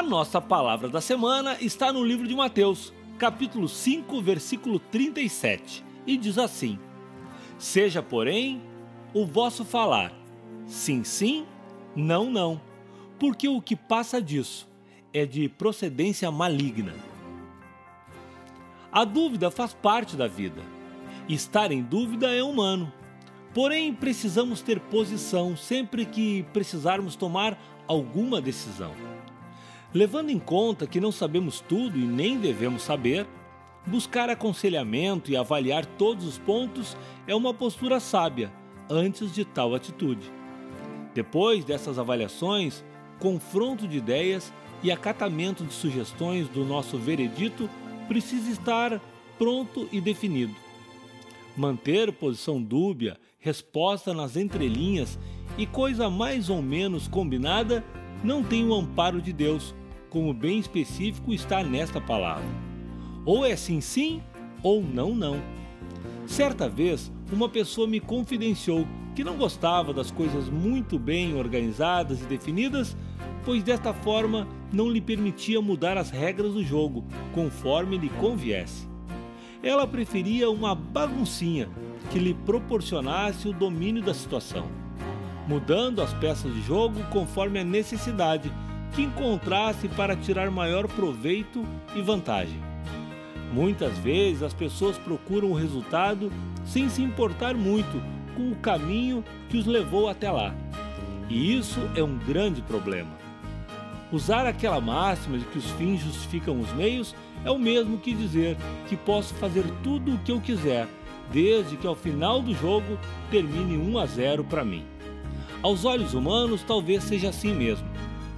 A nossa palavra da semana está no livro de Mateus, capítulo 5, versículo 37, e diz assim: Seja, porém, o vosso falar sim, sim, não, não, porque o que passa disso é de procedência maligna. A dúvida faz parte da vida. Estar em dúvida é humano. Porém, precisamos ter posição sempre que precisarmos tomar alguma decisão. Levando em conta que não sabemos tudo e nem devemos saber, buscar aconselhamento e avaliar todos os pontos é uma postura sábia antes de tal atitude. Depois dessas avaliações, confronto de ideias e acatamento de sugestões do nosso veredito precisa estar pronto e definido. Manter posição dúbia, resposta nas entrelinhas e coisa mais ou menos combinada não tem o amparo de Deus, como bem específico está nesta palavra. Ou é sim, sim, ou não, não. Certa vez, uma pessoa me confidenciou que não gostava das coisas muito bem organizadas e definidas, pois desta forma não lhe permitia mudar as regras do jogo conforme lhe conviesse. Ela preferia uma baguncinha que lhe proporcionasse o domínio da situação, mudando as peças de jogo conforme a necessidade que encontrasse para tirar maior proveito e vantagem. Muitas vezes as pessoas procuram o resultado sem se importar muito com o caminho que os levou até lá. E isso é um grande problema. Usar aquela máxima de que os fins justificam os meios é o mesmo que dizer que posso fazer tudo o que eu quiser, desde que ao final do jogo termine 1 a 0 para mim. Aos olhos humanos talvez seja assim mesmo,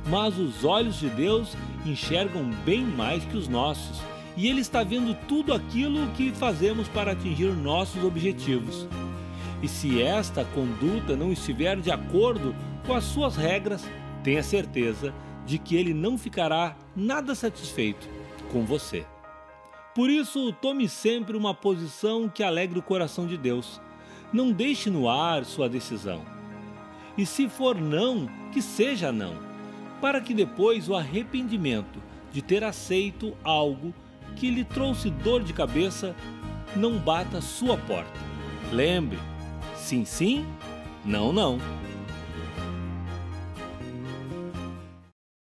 mas os olhos de Deus enxergam bem mais que os nossos, e Ele está vendo tudo aquilo que fazemos para atingir nossos objetivos. E se esta conduta não estiver de acordo com as suas regras, tenha certeza de que ele não ficará nada satisfeito com você. Por isso, tome sempre uma posição que alegre o coração de Deus. Não deixe no ar sua decisão. E se for não, que seja não, para que depois o arrependimento de ter aceito algo que lhe trouxe dor de cabeça não bata sua porta. Lembre, Sim, sim, não, não.